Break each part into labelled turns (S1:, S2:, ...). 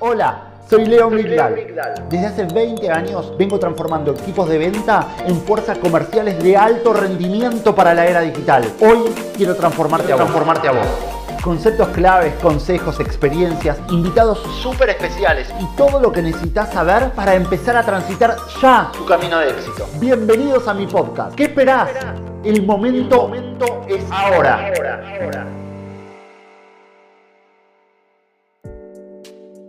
S1: Hola, soy Leo Migdal. Desde hace 20 años vengo transformando equipos de venta en fuerzas comerciales de alto rendimiento para la era digital. Hoy quiero transformarte, a, vos. transformarte a vos. Conceptos claves, consejos, experiencias, invitados súper especiales y todo lo que necesitas saber para empezar a transitar ya tu camino de éxito. Bienvenidos a mi podcast. ¿Qué esperás? El momento, momento es ahora. ahora, ahora.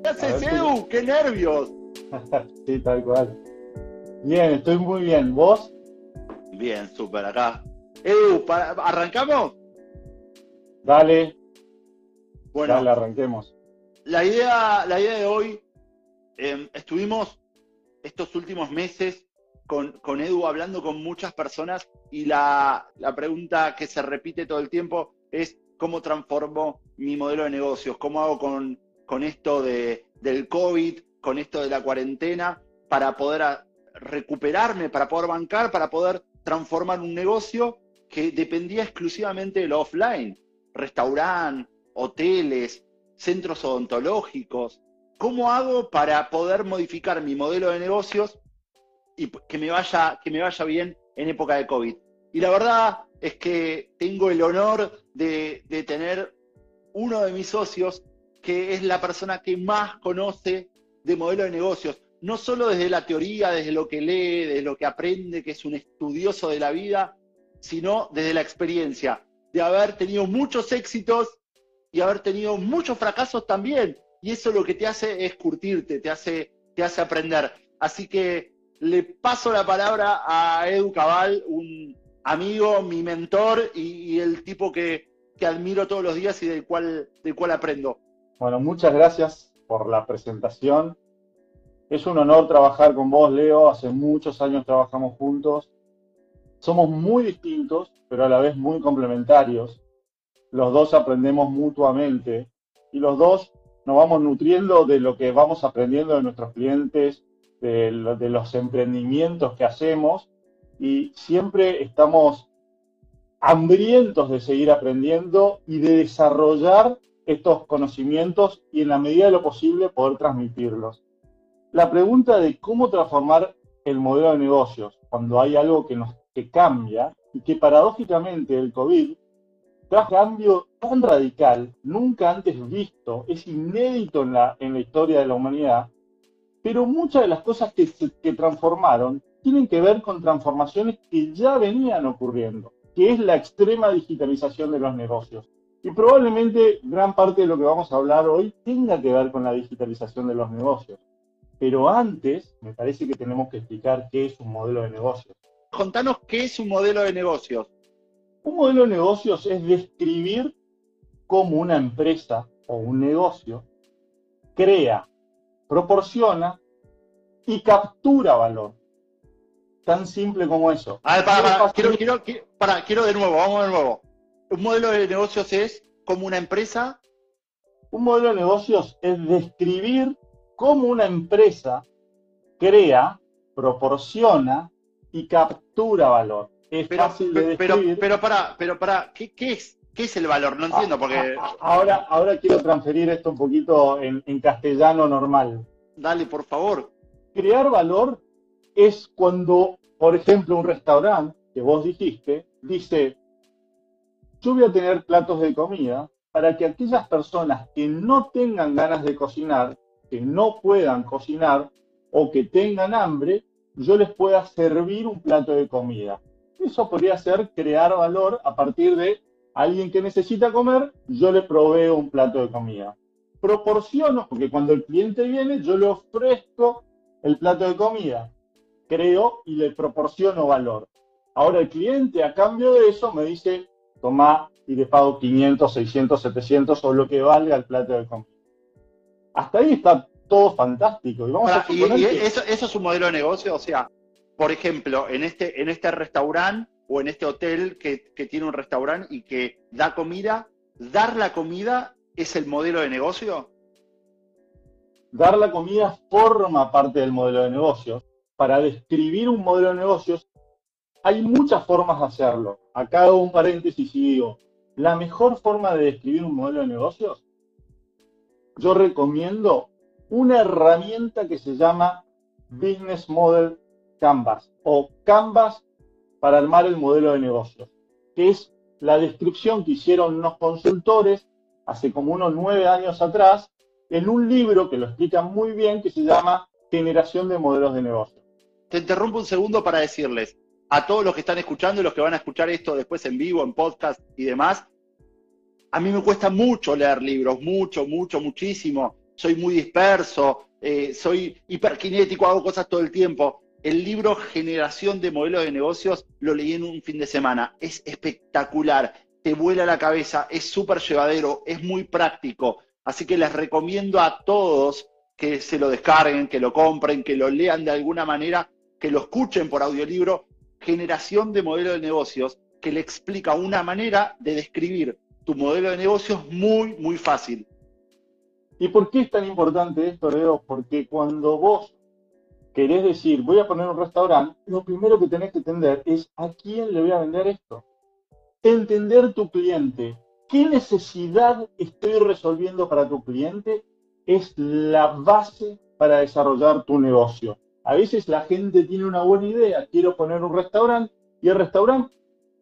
S2: ¿Qué haces, Edu? ¡Qué nervios!
S3: sí, tal cual. Bien, estoy muy bien. ¿Vos?
S2: Bien, súper acá. Edu, ¿arrancamos?
S3: Dale. Bueno, Dale, arranquemos.
S2: La idea, la idea de hoy, em, estuvimos estos últimos meses con, con, Edu hablando con muchas personas y la, la pregunta que se repite todo el tiempo es cómo transformo mi modelo de negocios, cómo hago con con esto de, del COVID, con esto de la cuarentena, para poder recuperarme, para poder bancar, para poder transformar un negocio que dependía exclusivamente de lo offline, restaurante, hoteles, centros odontológicos. ¿Cómo hago para poder modificar mi modelo de negocios y que me vaya, que me vaya bien en época de COVID? Y la verdad es que tengo el honor de, de tener uno de mis socios que es la persona que más conoce de modelo de negocios, no solo desde la teoría, desde lo que lee, desde lo que aprende, que es un estudioso de la vida, sino desde la experiencia, de haber tenido muchos éxitos y haber tenido muchos fracasos también. Y eso lo que te hace es curtirte, te hace, te hace aprender. Así que le paso la palabra a Edu Cabal, un amigo, mi mentor y, el tipo que, que, admiro todos los días y del cual, del cual aprendo.
S3: Bueno, muchas gracias por la presentación. Es un honor trabajar con vos, Leo. Hace muchos años trabajamos juntos. Somos muy distintos, pero a la vez muy complementarios. Los dos aprendemos mutuamente y los dos nos vamos nutriendo de lo que vamos aprendiendo de nuestros clientes, de, los emprendimientos que hacemos y siempre estamos hambrientos de seguir aprendiendo y de desarrollar estos conocimientos y en la medida de lo posible poder transmitirlos. La pregunta de cómo transformar el modelo de negocios cuando hay algo que nos que cambia y que paradójicamente el COVID trae un cambio tan radical, nunca antes visto, es inédito en la, en la historia de la humanidad, pero muchas de las cosas que, que transformaron tienen que ver con transformaciones que ya venían ocurriendo, que es la extrema digitalización de los negocios. Y probablemente gran parte de lo que vamos a hablar hoy tenga que ver con la digitalización de los negocios. Pero antes, me parece que tenemos que explicar qué es un modelo de negocios.
S2: Contanos qué es un modelo de negocios.
S3: Un modelo de negocios es describir cómo una empresa o un negocio crea, proporciona y captura valor. Tan simple como eso.
S2: A ver, para, quiero, quiero, para, quiero de nuevo, vamos de nuevo un modelo de negocios es como una empresa.
S3: Un modelo de negocios es describir cómo una empresa crea, proporciona y captura valor. Es
S2: pero,
S3: fácil
S2: de describir. Pero, para, pero para, ¿qué, es, ¿qué es el valor? No entiendo ah, porque.
S3: Ah, ahora, ahora quiero transferir esto un poquito en, en castellano normal.
S2: Dale, por favor.
S3: Crear valor es cuando, por ejemplo, un restaurante, que vos dijiste, dice, yo voy a tener platos de comida para que aquellas personas que no tengan ganas de cocinar, que no puedan cocinar o que tengan hambre, yo les pueda servir un plato de comida. Eso podría ser crear valor a partir de alguien que necesita comer, yo le proveo un plato de comida. Proporciono, porque cuando el cliente viene, yo le ofrezco el plato de comida. Creo y le proporciono valor. Ahora el cliente a cambio de eso me dice, toma y le pago 500, 600, 700 o lo que valga el plato de comida. Hasta ahí está todo fantástico.
S2: Y, eso, es un modelo de negocio, o sea, por ejemplo, en este, en este restaurante o en este hotel que, que tiene un restaurante y que da comida, dar la comida es el modelo de negocio.
S3: Dar la comida forma parte del modelo de negocios. Para describir un modelo de negocios hay muchas formas de hacerlo. Acá hago un paréntesis y digo, la mejor forma de describir un modelo de negocios, yo recomiendo una herramienta que se llama Business Model Canvas o Canvas para armar el modelo de negocio, que es la descripción que hicieron unos consultores hace como unos nueve años atrás en un libro que lo explica muy bien que se llama Generación de Modelos de Negocio.
S2: Te interrumpo un segundo para decirles a todos los que están escuchando y los que van a escuchar esto después en vivo, en podcast y demás, a mí me cuesta mucho leer libros, mucho, mucho, muchísimo. Soy muy disperso, eh, soy hiperkinético, hago cosas todo el tiempo. El libro Generación de Modelos de Negocios lo leí en un fin de semana. Es espectacular, te vuela la cabeza, es súper llevadero, es muy práctico. Así que les recomiendo a todos que se lo descarguen, que lo compren, que lo lean de alguna manera, que lo escuchen por audiolibro. Generación de Modelos de Negocios, que le explica una manera de describir tu modelo de negocios muy, muy fácil.
S3: ¿Y por qué es tan importante esto, Leo? Porque cuando vos querés decir, voy a poner un restaurante, lo primero que tenés que entender es a quién le voy a vender esto. Entender tu cliente. ¿Qué necesidad estoy resolviendo para tu cliente? Es la base para desarrollar tu negocio. A veces la gente tiene una buena idea, quiero poner un restaurante y el restaurante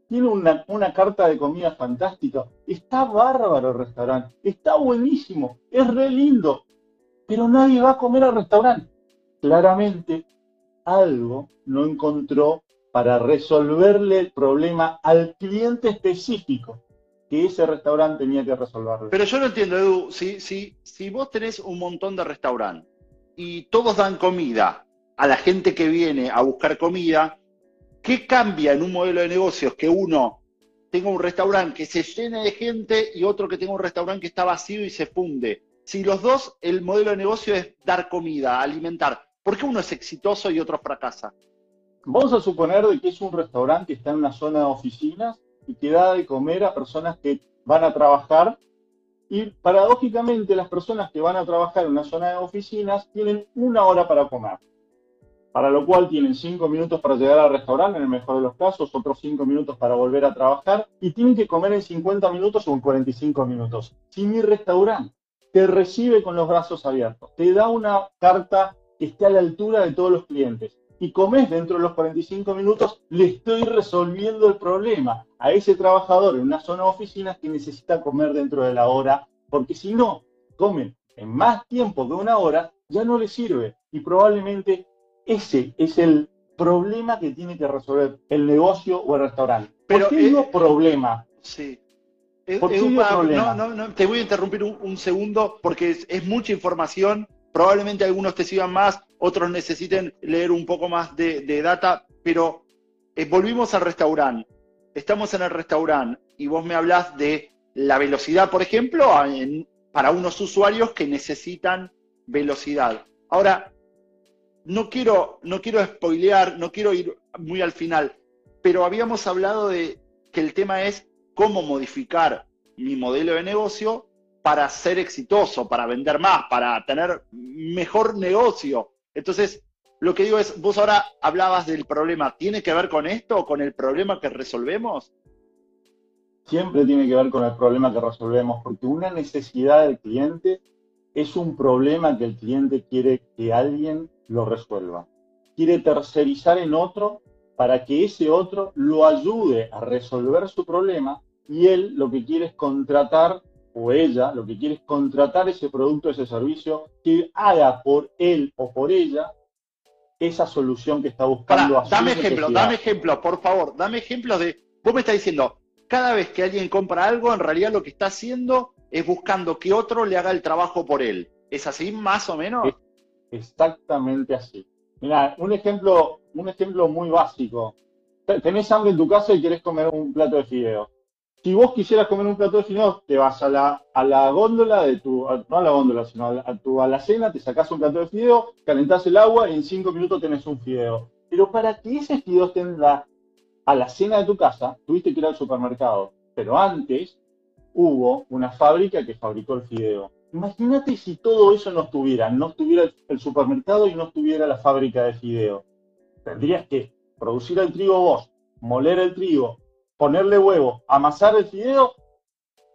S3: tiene una, carta de comida fantástica. Está bárbaro el restaurante. Está buenísimo. Es re lindo. Pero nadie va a comer al restaurante. Claramente, algo no encontró para resolverle el problema al cliente específico que ese restaurante tenía que resolverle.
S2: Pero yo no entiendo, Edu. Si, si, si vos tenés un montón de restaurantes y todos dan comida a la gente que viene a buscar comida, ¿Qué cambia en un modelo de negocios que uno tenga un restaurante que se llene de gente y otro que tenga un restaurante que está vacío y se funde? Si los dos, el modelo de negocio es dar comida, alimentar, ¿por qué uno es exitoso y otro fracasa?
S3: Vamos a suponer de que es un restaurante que está en una zona de oficinas y que da de comer a personas que van a trabajar y paradójicamente las personas que van a trabajar en una zona de oficinas tienen una hora para comer para lo cual tienen cinco minutos para llegar al restaurante, en el mejor de los casos, otros cinco minutos para volver a trabajar, y tienen que comer en 50 minutos o en 45 minutos. Si mi restaurante te recibe con los brazos abiertos, te da una carta que esté a la altura de todos los clientes, y comes dentro de los 45 minutos, le estoy resolviendo el problema a ese trabajador en una zona de oficinas que necesita comer dentro de la hora, porque si no, comen en más tiempo de una hora, ya no le sirve y probablemente ese es el problema que tiene que resolver el negocio o el restaurante.
S2: Pero,
S3: ¿Por qué digo problema?
S2: Sí.
S3: ¿Por qué digo problema?
S2: No, no, no, te voy a interrumpir un, segundo porque es, mucha información. Probablemente algunos te sigan más, otros necesiten leer un poco más de, data, pero eh, volvimos al restaurante. Estamos en el restaurante y vos me hablas de la velocidad, por ejemplo, para unos usuarios que necesitan velocidad. Ahora, no quiero, no quiero spoilear, no quiero ir muy al final, pero habíamos hablado de que el tema es cómo modificar mi modelo de negocio para ser exitoso, para vender más, para tener mejor negocio. Entonces, lo que digo es, vos ahora hablabas del problema, ¿tiene que ver con esto con el problema que resolvemos?
S3: Siempre tiene que ver con el problema que resolvemos, porque una necesidad del cliente es un problema que el cliente quiere que alguien lo resuelva. Quiere tercerizar en otro para que ese otro lo ayude a resolver su problema y él lo que quiere es contratar, o ella lo que quiere es contratar ese producto, ese servicio, que haga por él o por ella esa solución que está buscando.
S2: dame ejemplo, dame ejemplo, por favor, dame ejemplos de, vos me estás diciendo, cada vez que alguien compra algo, en realidad lo que está haciendo es buscando que otro le haga el trabajo por él. ¿Es así más o menos?
S3: Exactamente así. Mira, un ejemplo, un ejemplo muy básico. Tenés hambre en tu casa y querés comer un plato de fideo. Si vos quisieras comer un plato de fideo, te vas a la, a la góndola de tu, no a la góndola, sino a, la, tu alacena, te sacás un plato de fideo, calentás el agua y en cinco minutos tenés un fideo. Pero para que ese fideo esté en la alacena de tu casa, tuviste que ir al supermercado. Pero antes hubo una fábrica que fabricó el fideo. Imagínate si todo eso no estuviera, no estuviera el supermercado y no estuviera la fábrica de fideo. Tendrías que producir el trigo vos, moler el trigo, ponerle huevo, amasar el fideo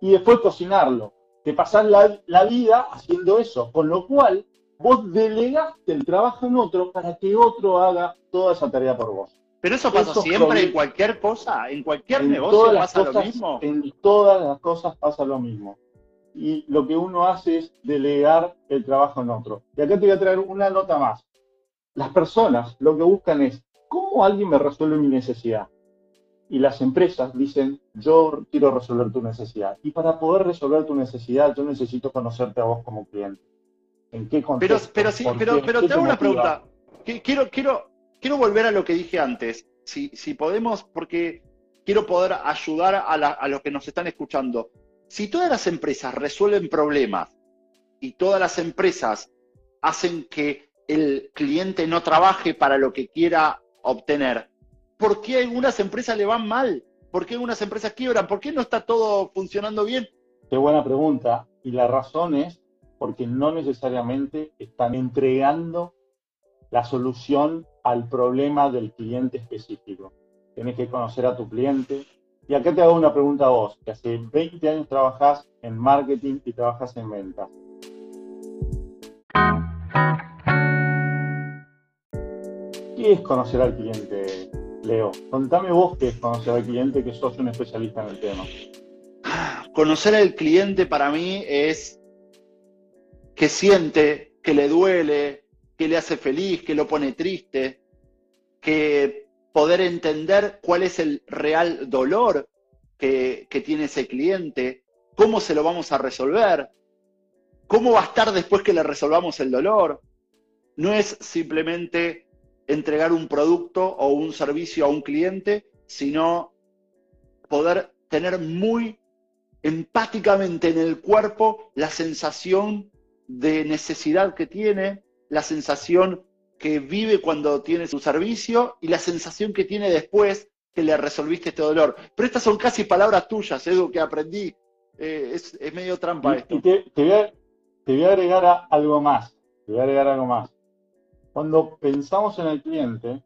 S3: y después cocinarlo. Te pasás la, la vida haciendo eso, con lo cual Vos delegaste el trabajo en otro para que otro haga toda esa tarea por vos.
S2: Pero eso pasa siempre en cualquier cosa, en cualquier negocio pasa lo mismo.
S3: En todas las cosas pasa lo mismo. Y lo que uno hace es delegar el trabajo en otro. Y acá te voy a traer una nota más. Las personas lo que buscan es, ¿cómo alguien me resuelve mi necesidad? Y las empresas dicen, yo quiero resolver tu necesidad. Y para poder resolver tu necesidad, yo necesito conocerte a vos como cliente. ¿En qué contexto?
S2: Pero, pero sí, pero, pero te hago una pregunta. Quiero, quiero, quiero volver a lo que dije antes. Si, si podemos, porque quiero poder ayudar a, a los que nos están escuchando. Si todas las empresas resuelven problemas y todas las empresas hacen que el cliente no trabaje para lo que quiera obtener, ¿por qué algunas empresas le van mal? ¿Por qué algunas empresas quiebran? ¿Por qué no está todo funcionando bien?
S3: Qué buena pregunta. Y la razón es porque no necesariamente están entregando la solución al problema del cliente específico. Tienes que conocer a tu cliente. Y acá te hago una pregunta a vos, que hace 20 años trabajas en marketing y trabajas en ventas. ¿Qué es conocer al cliente, Leo? Contame vos qué es conocer al cliente, que sos un especialista en el tema.
S2: Conocer al cliente para mí es que siente, que le duele, que le hace feliz, que lo pone triste, que poder entender cuál es el real dolor que, tiene ese cliente, cómo se lo vamos a resolver, cómo va a estar después que le resolvamos el dolor. No es simplemente entregar un producto o un servicio a un cliente, sino poder tener muy empáticamente en el cuerpo la sensación de necesidad que tiene, la sensación que vive cuando tiene su servicio y la sensación que tiene después que le resolviste este dolor. Pero estas son casi palabras tuyas, Edu, que aprendí. Eh, es, medio trampa esto.
S3: te, voy a, te, voy a, agregar algo más. Te voy a agregar algo más. Cuando pensamos en el cliente,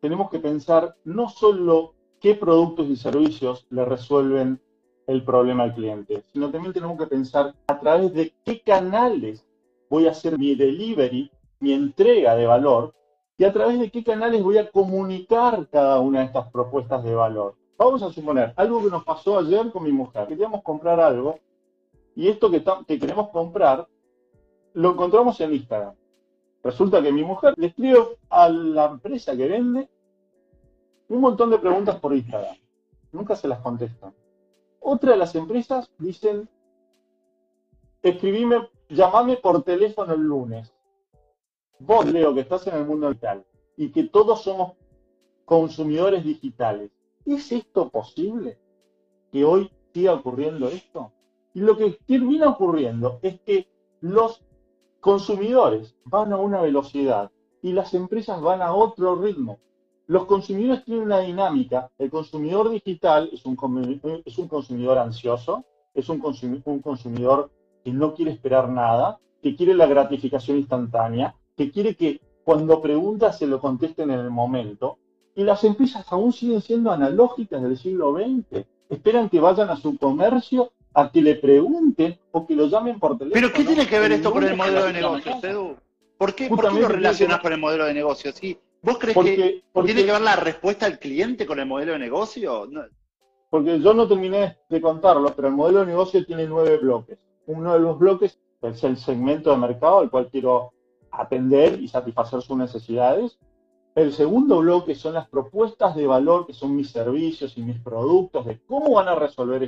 S3: tenemos que pensar no solo qué productos y servicios le resuelven el problema al cliente, sino también tenemos que pensar a través de qué canales voy a hacer mi delivery, mi entrega de valor, y a través de qué canales voy a comunicar cada una de estas propuestas de valor. Vamos a suponer algo que nos pasó ayer con mi mujer. Queríamos comprar algo y esto que, que queremos comprar lo encontramos en Instagram. Resulta que mi mujer le escribe a la empresa que vende un montón de preguntas por Instagram. Nunca se las contestan. Otra de las empresas dicen, escribime, llamame por teléfono el lunes. Vos, Leo, que estás en el mundo digital y que todos somos consumidores digitales, ¿es esto posible? ¿Que hoy siga ocurriendo esto? Y lo que termina ocurriendo es que los consumidores van a una velocidad y las empresas van a otro ritmo. Los consumidores tienen una dinámica. El consumidor digital es un, consumidor ansioso, es un consumidor que no quiere esperar nada, que quiere la gratificación instantánea, que quiere que cuando pregunta se lo contesten en el momento. Y las empresas aún siguen siendo analógicas del siglo XX. Esperan que vayan a su comercio a que le pregunten o que lo llamen por teléfono.
S2: ¿Pero qué tiene que ver esto con el modelo de negocio, Edu? ¿Por qué, ¿por qué lo relacionas con el modelo de negocio? Sí, ¿Vos crees que tiene que ver la respuesta del cliente con el modelo de negocio?
S3: Porque yo no terminé de contarlo, pero el modelo de negocio tiene nueve bloques. Uno de los bloques es el segmento de mercado al cual quiero atender y satisfacer sus necesidades. El segundo bloque son las propuestas de valor, que son mis servicios y mis productos, de cómo van a resolver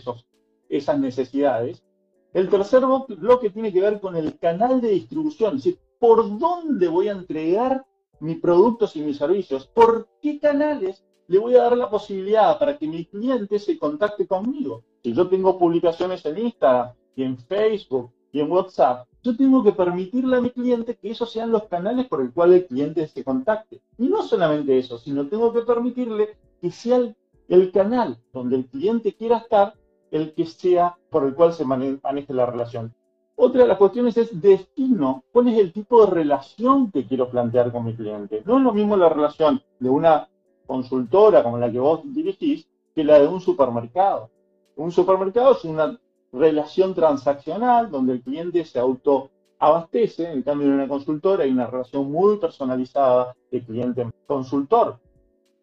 S3: esas necesidades. El tercer bloque tiene que ver con el canal de distribución, es decir, por dónde voy a entregar mis productos y mis servicios, ¿por qué canales le voy a dar la posibilidad para que mi cliente se contacte conmigo? Si yo tengo publicaciones en Instagram y en Facebook y en WhatsApp, yo tengo que permitirle a mi cliente que esos sean los canales por el cual el cliente se contacte. Y no solamente eso, sino tengo que permitirle que sea el, canal donde el cliente quiera estar el que sea por el cual se maneje la relación. Otra de las cuestiones es destino. ¿Cuál es el tipo de relación que quiero plantear con mi cliente? No es lo mismo la relación de una consultora como la que vos dirigís que la de un supermercado. Un supermercado es una relación transaccional donde el cliente se auto abastece, en cambio en una consultora hay una relación muy personalizada de cliente-consultor.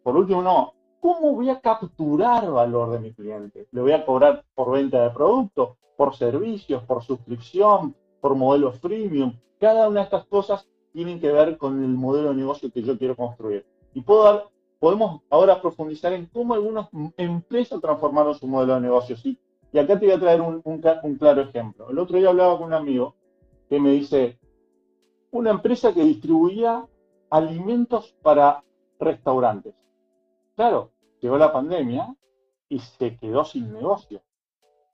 S3: Por último, no, ¿cómo voy a capturar valor de mi cliente? ¿Le voy a cobrar por venta de producto, por servicios, por suscripción, por modelos freemium? Cada una de estas cosas tienen que ver con el modelo de negocio que yo quiero construir. Y puedo dar, podemos ahora profundizar en cómo algunas empresas transformaron su modelo de negocio. ¿sí? Y acá te voy a traer un, claro ejemplo. El otro día hablaba con un amigo que me dice, una empresa que distribuía alimentos para restaurantes. Claro, llegó la pandemia y se quedó sin negocio.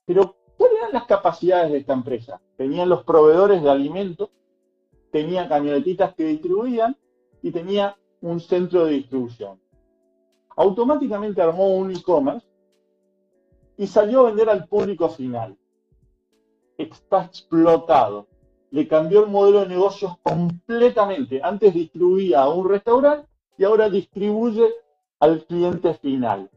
S3: Pero, ¿cuáles eran las capacidades de esta empresa? Tenían los proveedores de alimentos, tenía camionetitas que distribuían y tenía un centro de distribución. Automáticamente armó un e-commerce y salió a vender al público final. Está explotado. Le cambió el modelo de negocios completamente. Antes distribuía a un restaurante y ahora distribuye al cliente final.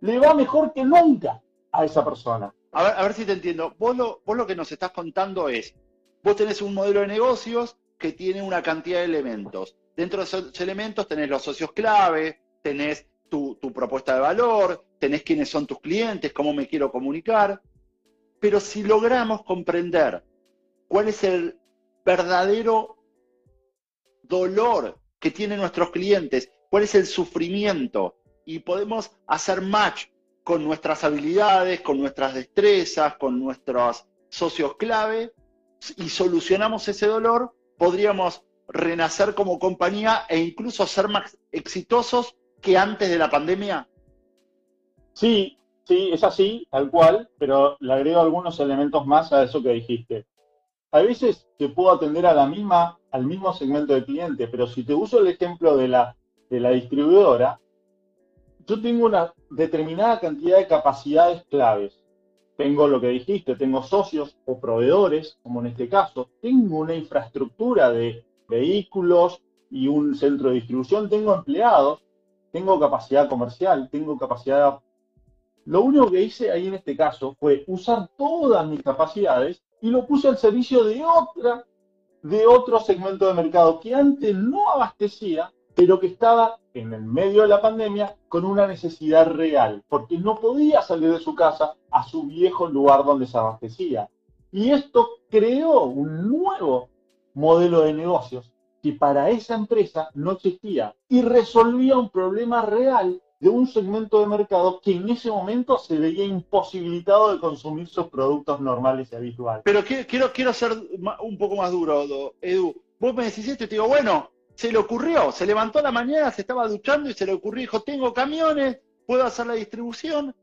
S3: Le va mejor que nunca a esa persona.
S2: A ver, a ver si te entiendo. Vos lo, vos lo que nos estás contando es, vos tenés un modelo de negocios que tiene una cantidad de elementos. Dentro de esos elementos tenés los socios clave, tenés tu, propuesta de valor, tenés quiénes son tus clientes, cómo me quiero comunicar. Pero si logramos comprender cuál es el verdadero dolor que tienen nuestros clientes cuál es el sufrimiento y podemos hacer match con nuestras habilidades, con nuestras destrezas, con nuestros socios clave y solucionamos ese dolor, podríamos renacer como compañía e incluso ser más exitosos que antes de la pandemia?
S3: Sí, sí, es así, tal cual, pero le agrego algunos elementos más a eso que dijiste. A veces te puedo atender a la misma, al mismo segmento de cliente, pero si te uso el ejemplo de la de la distribuidora, yo tengo una determinada cantidad de capacidades claves. Tengo lo que dijiste, tengo socios o proveedores, como en este caso, tengo una infraestructura de vehículos y un centro de distribución, tengo empleados, tengo capacidad comercial, tengo capacidad... Lo único que hice ahí en este caso fue usar todas mis capacidades y lo puse al servicio de otra, de otro segmento de mercado que antes no abastecía pero que estaba en el medio de la pandemia con una necesidad real, porque no podía salir de su casa a su viejo lugar donde se abastecía. Y esto creó un nuevo modelo de negocios que para esa empresa no existía y resolvía un problema real de un segmento de mercado que en ese momento se veía imposibilitado de consumir sus productos normales y habituales.
S2: Pero quiero, quiero ser un poco más duro, Edu. Vos me decís esto y te digo, bueno, se le ocurrió, se levantó a la mañana, se estaba duchando y se le ocurrió, dijo, tengo camiones, puedo hacer la distribución.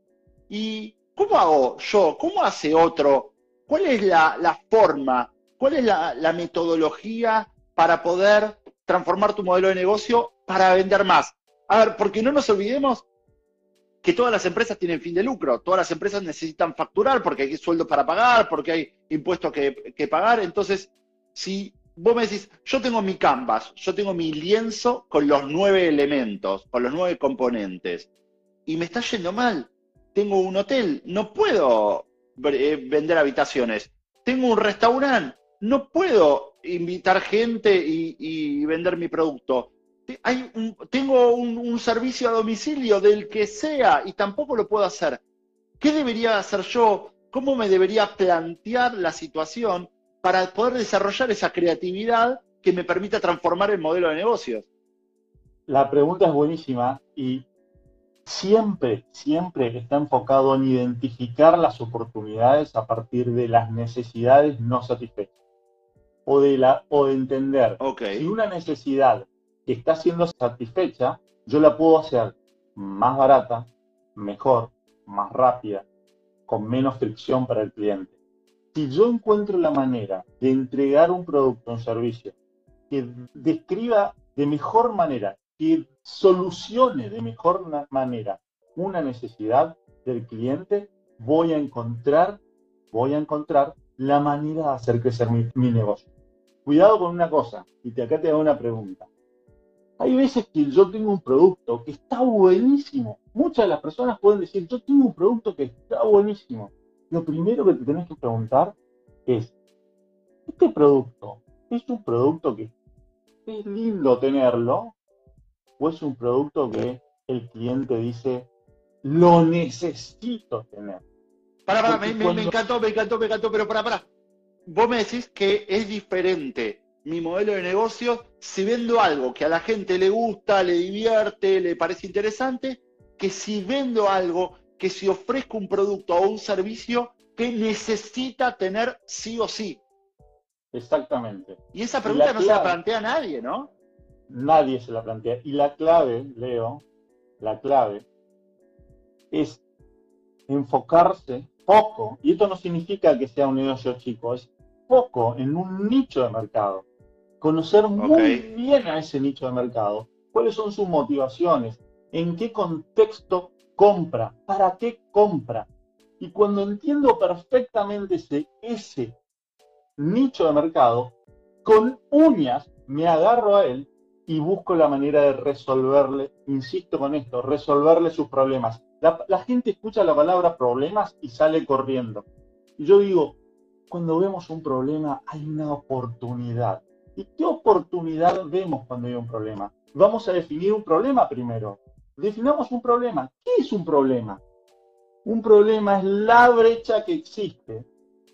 S2: ¿Y cómo hago yo? ¿Cómo hace otro? ¿Cuál es la, forma? ¿Cuál es la, metodología para poder transformar tu modelo de negocio para vender más? A ver, porque no nos olvidemos que todas las empresas tienen fin de lucro, todas las empresas necesitan facturar porque hay sueldos para pagar, porque hay impuestos que, que pagar. Entonces, si vos me decís, yo tengo mi canvas, yo tengo mi lienzo con los nueve elementos, con los nueve componentes, y me está yendo mal. Tengo un hotel, no puedo eh, vender habitaciones. Tengo un restaurante, no puedo invitar gente y, vender mi producto. Tengo un, servicio a domicilio del que sea y tampoco lo puedo hacer. ¿Qué debería hacer yo? ¿Cómo me debería plantear la situación para poder desarrollar esa creatividad que me permita transformar el modelo de negocios?
S3: La pregunta es buenísima y siempre, siempre está enfocado en identificar las oportunidades a partir de las necesidades no satisfechas. O de, la, o de entender. Si una necesidad que está siendo satisfecha, yo la puedo hacer más barata, mejor, más rápida, con menos fricción para el cliente. Si yo encuentro la manera de entregar un producto un servicio que describa de mejor manera, que solucione de mejor manera una necesidad del cliente, voy a encontrar, voy a encontrar la manera de hacer crecer mi, mi negocio. Cuidado con una cosa, y te, acá te hago una pregunta. Hay veces que yo tengo un producto que está buenísimo. Muchas de las personas pueden decir, yo tengo un producto que está buenísimo lo primero que te tenés que preguntar es, ¿este producto ¿Es un producto que es lindo tenerlo? ¿O es un producto que el cliente dice, lo necesito tener?
S2: Para, para, me, me, encantó, me encantó, me encantó, pero para, para. Vos me decís que es diferente mi modelo de negocio si vendo algo que a la gente le gusta, le divierte, le parece interesante, que si vendo algo que si ofrezco un producto o un servicio que necesita tener sí o sí.
S3: Exactamente.
S2: Y esa pregunta no se la plantea nadie, ¿no?
S3: Nadie se la plantea. Y la clave, Leo, la clave es enfocarse poco, y esto no significa que sea un negocio chico, es poco en un nicho de mercado. Conocer muy bien a ese nicho de mercado, cuáles son sus motivaciones, en qué contexto compra, para qué compra. Y cuando entiendo perfectamente ese, ese nicho de mercado, con uñas me agarro a él y busco la manera de resolverle, insisto con esto, resolverle sus problemas. La, gente escucha la palabra problemas y sale corriendo. Y yo digo, cuando vemos un problema hay una oportunidad. ¿Y qué oportunidad vemos cuando hay un problema? Vamos a definir un problema primero. Definamos un problema. ¿Qué es un problema? Un problema es la brecha que existe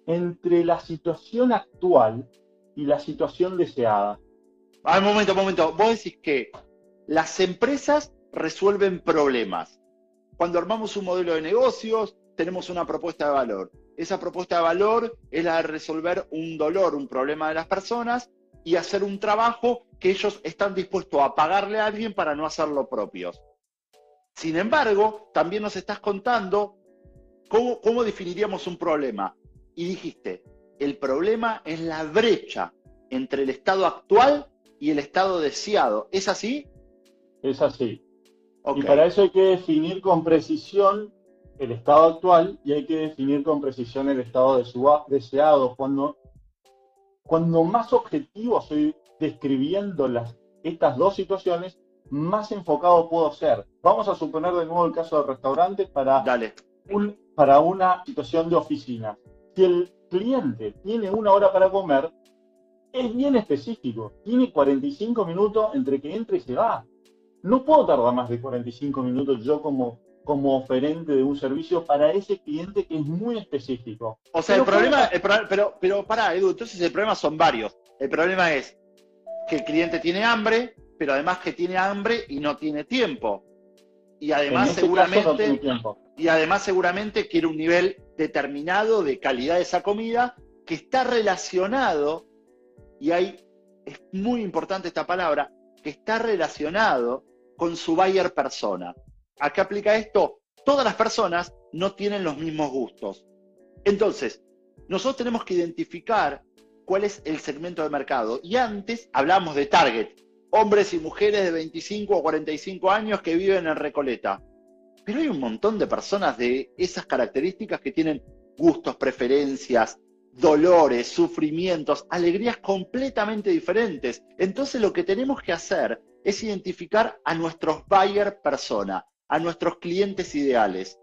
S3: entre la situación actual y la situación deseada.
S2: Ah, un momento, un momento. Vos decís que las empresas resuelven problemas cuando armamos un modelo de negocios, tenemos una propuesta de valor. Esa propuesta de valor es la de resolver un dolor, un problema de las personas y hacer un trabajo que ellos están dispuestos a pagarle a alguien para no hacerlo propios. Sin embargo, también nos estás contando cómo, cómo definiríamos un problema. Y dijiste, el problema es la brecha entre el estado actual y el estado deseado. ¿Es así?
S3: Es así. Y para eso hay que definir con precisión el estado actual y hay que definir con precisión el estado de su deseado. Cuando, cuando más objetivo estoy describiendo las, estas dos situaciones, más enfocado puedo ser. Vamos a suponer de nuevo el caso de restaurantes para, para una situación de oficina. Si el cliente tiene una hora para comer, es bien específico. Tiene 45 minutos entre que entra y se va no puedo tardar más de 45 minutos yo como, como oferente de un servicio para ese cliente que es muy específico.
S2: O sea, el problema, pero, pero para, Edu, entonces el problema son varios. El problema es que el cliente tiene hambre, pero además que tiene hambre y no tiene tiempo. Y además seguramente y además seguramente quiere un nivel determinado de calidad de esa comida que está relacionado y ahí es muy importante esta palabra, que está relacionado con su buyer persona. ¿A qué aplica esto? Todas las personas no tienen los mismos gustos. Entonces, nosotros tenemos que identificar cuál es el segmento de mercado. Y antes hablamos de target, hombres y mujeres de 25 o 45 años que viven en Recoleta. Pero hay un montón de personas de esas características que tienen gustos, preferencias, dolores, sufrimientos, alegrías completamente diferentes. Entonces lo que tenemos que hacer es identificar a nuestros buyer persona, a nuestros clientes ideales.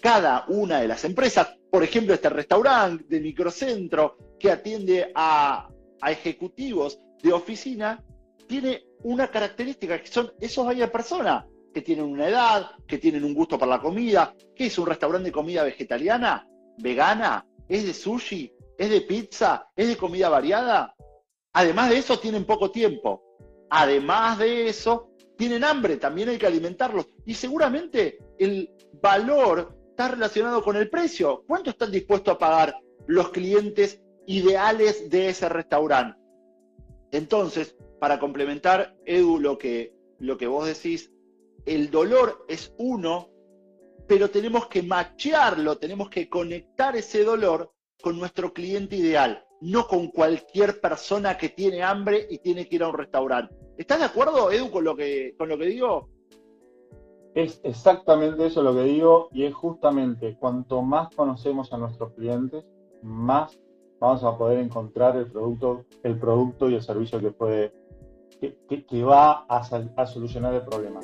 S2: Cada una de las empresas, por ejemplo, este restaurante de microcentro que atiende a, ejecutivos de oficina, tiene una característica que son esos buyer persona, que tienen una edad, que tienen un gusto por la comida. ¿Qué es un restaurante de comida vegetariana? ¿Vegana? ¿Es de sushi? ¿Es de pizza? ¿Es de comida variada? Además de eso, tienen poco tiempo. Además de eso, tienen hambre, también hay que alimentarlos. Y seguramente el valor está relacionado con el precio. ¿Cuánto están dispuestos a pagar los clientes ideales de ese restaurante? Entonces, para complementar, Edu, lo que, lo que vos decís, el dolor es uno, pero tenemos que machearlo, tenemos que conectar ese dolor con nuestro cliente ideal no con cualquier persona que tiene hambre y tiene que ir a un restaurante. ¿Estás de acuerdo, Edu, con lo que, con lo que digo?
S3: Es exactamente eso lo que digo y es justamente cuanto más conocemos a nuestros clientes, más vamos a poder encontrar el producto, el producto y el servicio que puede, que, va a, a solucionar el problema.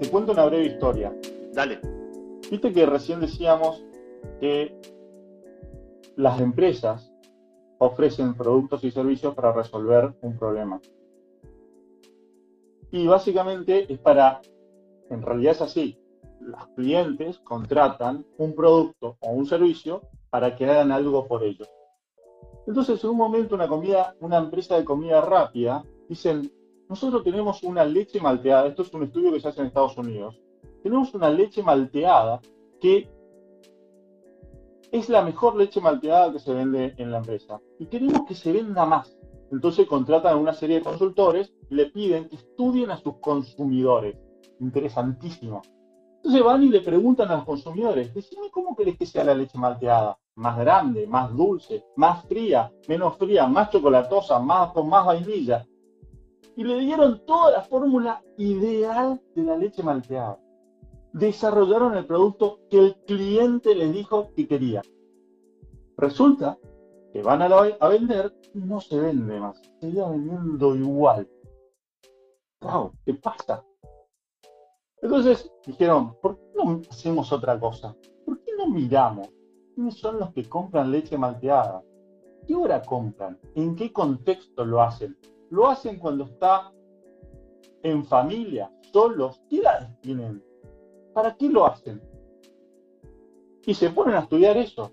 S3: Te cuento una breve historia.
S2: Dale.
S3: Viste que recién decíamos que las empresas ofrecen productos y servicios para resolver un problema. Y básicamente es para, en realidad es así, los clientes contratan un producto o un servicio para que hagan algo por ellos. Entonces, en un momento, una comida, una empresa de comida rápida, dicen, nosotros tenemos una leche malteada, esto es un estudio que se hace en Estados Unidos, tenemos una leche malteada que es la mejor leche malteada que se vende en la empresa y queremos que se venda más. Entonces contratan a una serie de consultores y le piden que estudien a sus consumidores. Interesantísimo. Entonces van y le preguntan a los consumidores, decime cómo querés que sea la leche malteada. Más grande, más dulce, más fría, menos fría, más chocolatosa, más con más vainilla. Y le dieron toda la fórmula ideal de la leche malteada. Desarrollaron el producto que el cliente les dijo que quería. Resulta que van a, a vender no se vende más. Se Seguía vendiendo igual. ¡Wow! ¿Qué pasa? Entonces dijeron, ¿por qué no hacemos otra cosa? ¿Por qué no miramos quiénes son los que compran leche malteada? ¿Qué hora compran? ¿En qué contexto lo hacen? ¿Lo hacen cuando está en familia, solos? ¿Qué edades tienen? ¿Para qué lo hacen? Y se ponen a estudiar eso.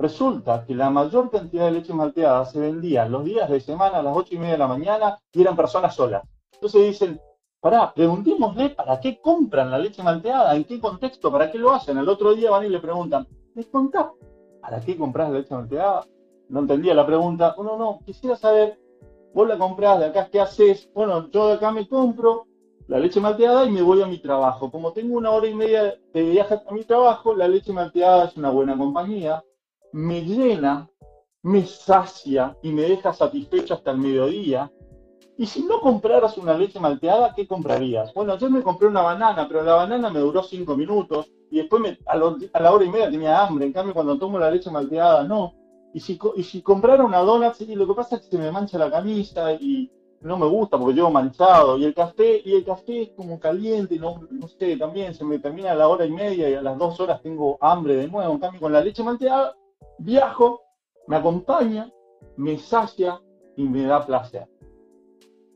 S3: Resulta que la mayor cantidad de leche malteada se vendía los días de semana a las ocho y media de la mañana y eran personas solas. Entonces dicen, Pará, preguntémosle para qué compran la leche malteada, en qué contexto, para qué lo hacen. El otro día van y le preguntan, ¿me contás para qué compras la leche malteada? No entendía la pregunta. No, no, quisiera saber, vos la comprás, de acá, ¿qué haces? Bueno, yo de acá me compro la leche malteada y me voy a mi trabajo. Como tengo una hora y media de viaje a mi trabajo, la leche malteada es una buena compañía, me llena, me sacia y me deja satisfecho hasta el mediodía y si no compraras una leche malteada, ¿qué comprarías? Bueno, yo me compré una banana, pero la banana me duró cinco minutos y después a, la hora y media tenía hambre. En cambio, cuando tomo la leche malteada, no. Y si, comprara una donut, lo que pasa es que se me mancha la camisa y no me gusta porque llevo manchado. Y el café, y el café es como caliente, no, no sé, también se me termina a la hora y media y a las dos horas tengo hambre de nuevo. En cambio, con la leche malteada, viajo, me acompaña, me sacia y me da placer.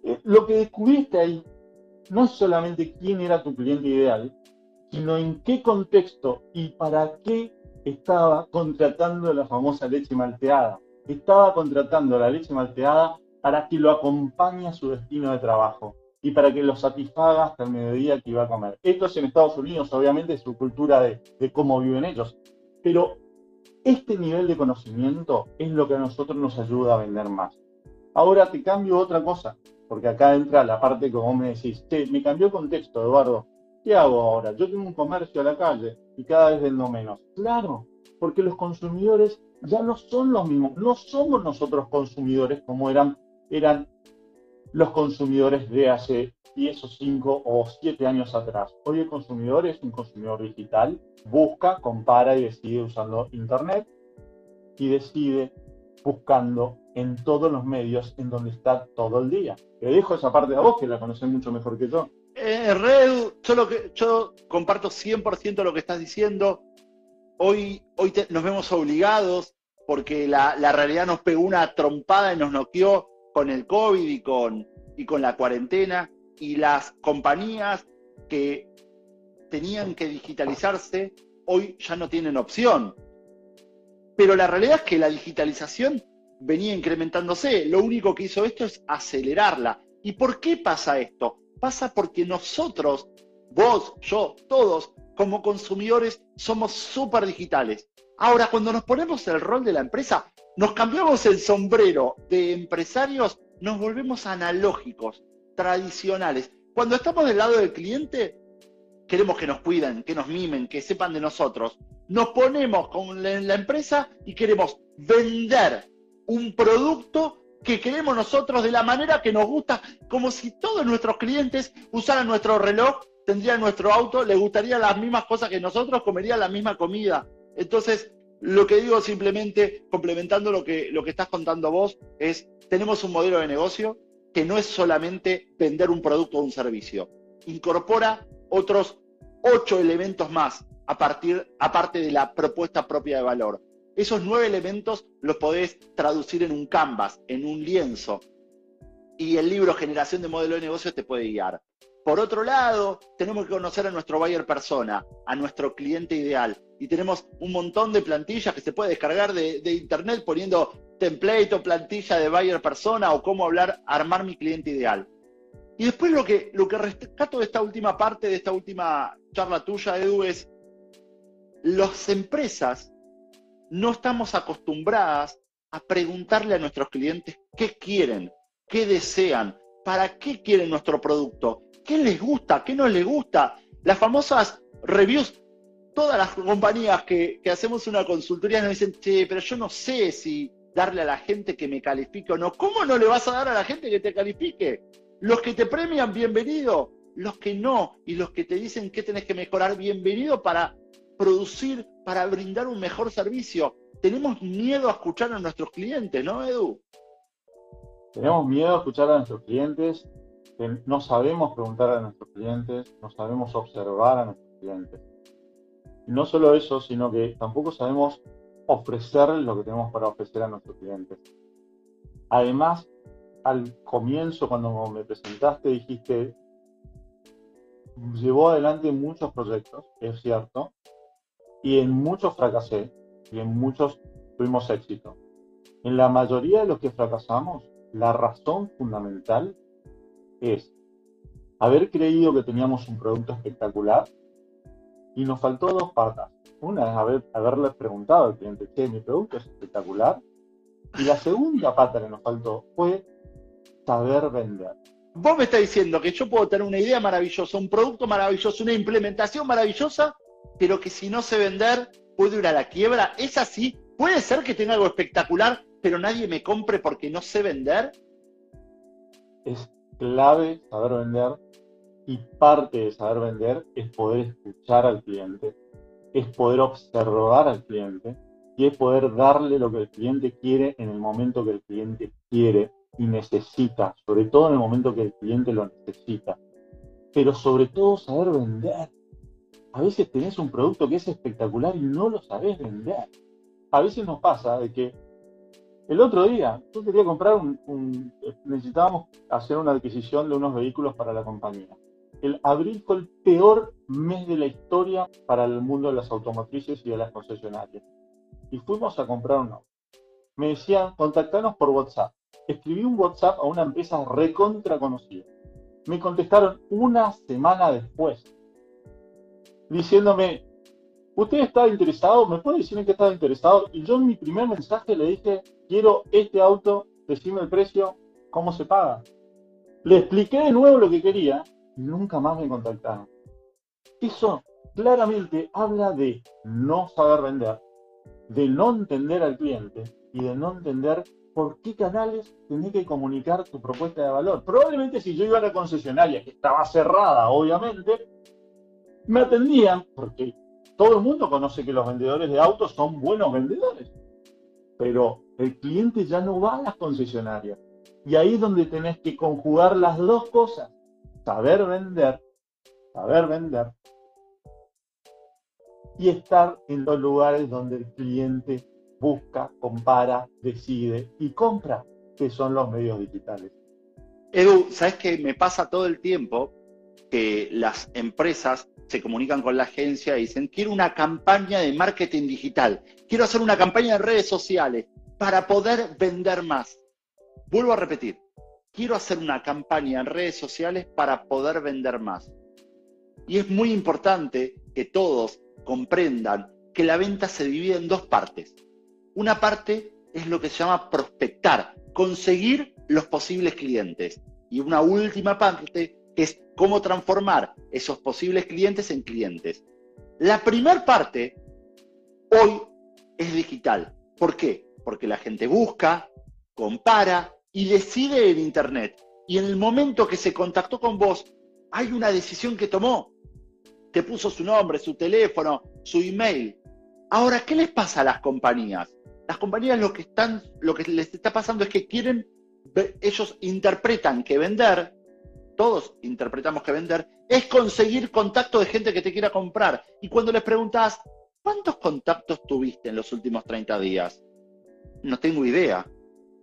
S3: Eh, lo que descubriste ahí no es solamente quién era tu cliente ideal, sino en qué contexto y para qué estaba contratando la famosa leche malteada. Estaba contratando la leche malteada para que lo acompañe a su destino de trabajo y para que lo satisfaga hasta el mediodía que iba a comer. Esto es en Estados Unidos, obviamente, su cultura de, cómo viven ellos. Pero este nivel de conocimiento es lo que a nosotros nos ayuda a vender más. Ahora te cambio otra cosa porque acá entra la parte que vos me decís, che, me cambió el contexto, Eduardo, ¿qué hago ahora? Yo tengo un comercio a la calle y cada vez vendo menos. Claro, porque los consumidores ya no son los mismos, no somos nosotros consumidores como eran, eran los consumidores de hace 10 o 5 o 7 años atrás. Hoy el consumidor es un consumidor digital, busca, compara y decide usando Internet y decide buscando en todos los medios en donde está todo el día. Te dejo esa parte de vos, que la conoces mucho mejor que yo.
S2: Eh, Red, yo, que, yo comparto 100% lo que estás diciendo. Hoy, hoy nos vemos obligados porque la, la, realidad nos pegó una trompada y nos noqueó con el COVID y con, y con la cuarentena. Y las compañías que tenían que digitalizarse hoy ya no tienen opción. Pero la realidad es que la digitalización venía incrementándose. Lo único que hizo esto es acelerarla. ¿Y por qué pasa esto? Pasa porque nosotros, vos, yo, todos, como consumidores, somos súper digitales. Ahora, cuando nos ponemos el rol de la empresa, nos cambiamos el sombrero de empresarios, nos volvemos analógicos, tradicionales. Cuando estamos del lado del cliente, queremos que nos cuiden, que nos mimen, que sepan de nosotros. Nos ponemos con la empresa y queremos vender un producto que queremos nosotros de la manera que nos gusta, como si todos nuestros clientes usaran nuestro reloj, tendrían nuestro auto, les gustaría las mismas cosas que nosotros, comerían la misma comida. Entonces, lo que digo simplemente, complementando lo que, lo que estás contando vos, es, tenemos un modelo de negocio que no es solamente vender un producto o un servicio, incorpora otros ocho elementos más a partir, aparte de la propuesta propia de valor. Esos nueve elementos los podés traducir en un canvas, en un lienzo. Y el libro Generación de Modelo de Negocios te puede guiar. Por otro lado, tenemos que conocer a nuestro buyer persona, a nuestro cliente ideal. Y tenemos un montón de plantillas que se puede descargar de, internet poniendo template o plantilla de buyer persona o cómo hablar, armar mi cliente ideal. Y después lo que, lo que rescato de esta última parte, de esta última charla tuya, Edu, es las empresas no estamos acostumbradas a preguntarle a nuestros clientes qué quieren, qué desean, para qué quieren nuestro producto, qué les gusta, qué no les gusta. Las famosas reviews, todas las compañías que, hacemos una consultoría nos dicen, che, pero yo no sé si darle a la gente que me califique o no. ¿Cómo no le vas a dar a la gente que te califique? Los que te premian, bienvenido. Los que no y los que te dicen que tenés que mejorar, bienvenido para producir, para brindar un mejor servicio. Tenemos miedo a escuchar a nuestros clientes, ¿no, Edu?
S3: Tenemos miedo a escuchar a nuestros clientes, no sabemos preguntar a nuestros clientes, no sabemos observar a nuestros clientes. Y no solo eso, sino que tampoco sabemos ofrecer lo que tenemos para ofrecer a nuestros clientes. Además, al comienzo, cuando me presentaste, dijiste, llevó adelante muchos proyectos, es cierto, y en muchos fracasé, y en muchos tuvimos éxito. En la mayoría de los que fracasamos, la razón fundamental es haber creído que teníamos un producto espectacular y nos faltó dos patas. Una es haber, haberle preguntado al cliente, que mi producto es espectacular. Y la segunda pata que nos faltó fue saber vender.
S2: Vos me estás diciendo que yo puedo tener una idea maravillosa, un producto maravilloso, una implementación maravillosa, pero que si no sé vender, puedo ir a la quiebra. ¿Es así? ¿Puede ser que tenga algo espectacular, pero nadie me compre porque no sé vender?
S3: Es clave saber vender y parte de saber vender es poder escuchar al cliente, es poder observar al cliente y es poder darle lo que el cliente quiere en el momento que el cliente quiere y necesita, sobre todo en el momento que el cliente lo necesita. Pero sobre todo saber vender. A veces tenés un producto que es espectacular y no lo sabés vender. A veces nos pasa de que el otro día yo quería comprar un, necesitábamos hacer una adquisición de unos vehículos para la compañía. El abril fue el peor mes de la historia para el mundo de las automotrices y de las concesionarias. Y fuimos a comprar uno. Me decían, contactanos por WhatsApp escribí un WhatsApp a una empresa recontra conocida. Me contestaron una semana después, diciéndome, ¿usted está interesado? ¿Me puede decir en qué está interesado? Y yo en mi primer mensaje le dije, quiero este auto, decime el precio, cómo se paga. Le expliqué de nuevo lo que quería y nunca más me contactaron. Eso claramente habla de no saber vender, de no entender al cliente y de no entender por qué canales tenés que comunicar tu propuesta de valor. Probablemente si yo iba a la concesionaria, que estaba cerrada, obviamente, me atendían, porque todo el mundo conoce que los vendedores de autos son buenos vendedores, pero el cliente ya no va a las concesionarias. Y ahí es donde tenés que conjugar las dos cosas, saber vender, saber vender, y estar en los lugares donde el cliente busca, compara, decide y compra, que son los medios digitales.
S2: Edu, ¿sabes qué me pasa todo el tiempo? Que las empresas se comunican con la agencia y dicen, quiero una campaña de marketing digital, quiero hacer una campaña de redes sociales para poder vender más. Vuelvo a repetir, quiero hacer una campaña en redes sociales para poder vender más. Y es muy importante que todos comprendan que la venta se divide en dos partes. Una parte es lo que se llama prospectar, conseguir los posibles clientes. Y una última parte es cómo transformar esos posibles clientes en clientes. La primera parte hoy es digital. ¿Por qué? Porque la gente busca, compara y decide en Internet. Y en el momento que se contactó con vos, hay una decisión que tomó. Te puso su nombre, su teléfono, su email. Ahora, ¿qué les pasa a las compañías? las compañías lo que están, lo que les está pasando es que quieren, ellos interpretan que vender todos interpretamos que vender, es conseguir contacto de gente que te quiera comprar. Y cuando les preguntas, ¿cuántos contactos tuviste en los últimos 30 días? No tengo idea.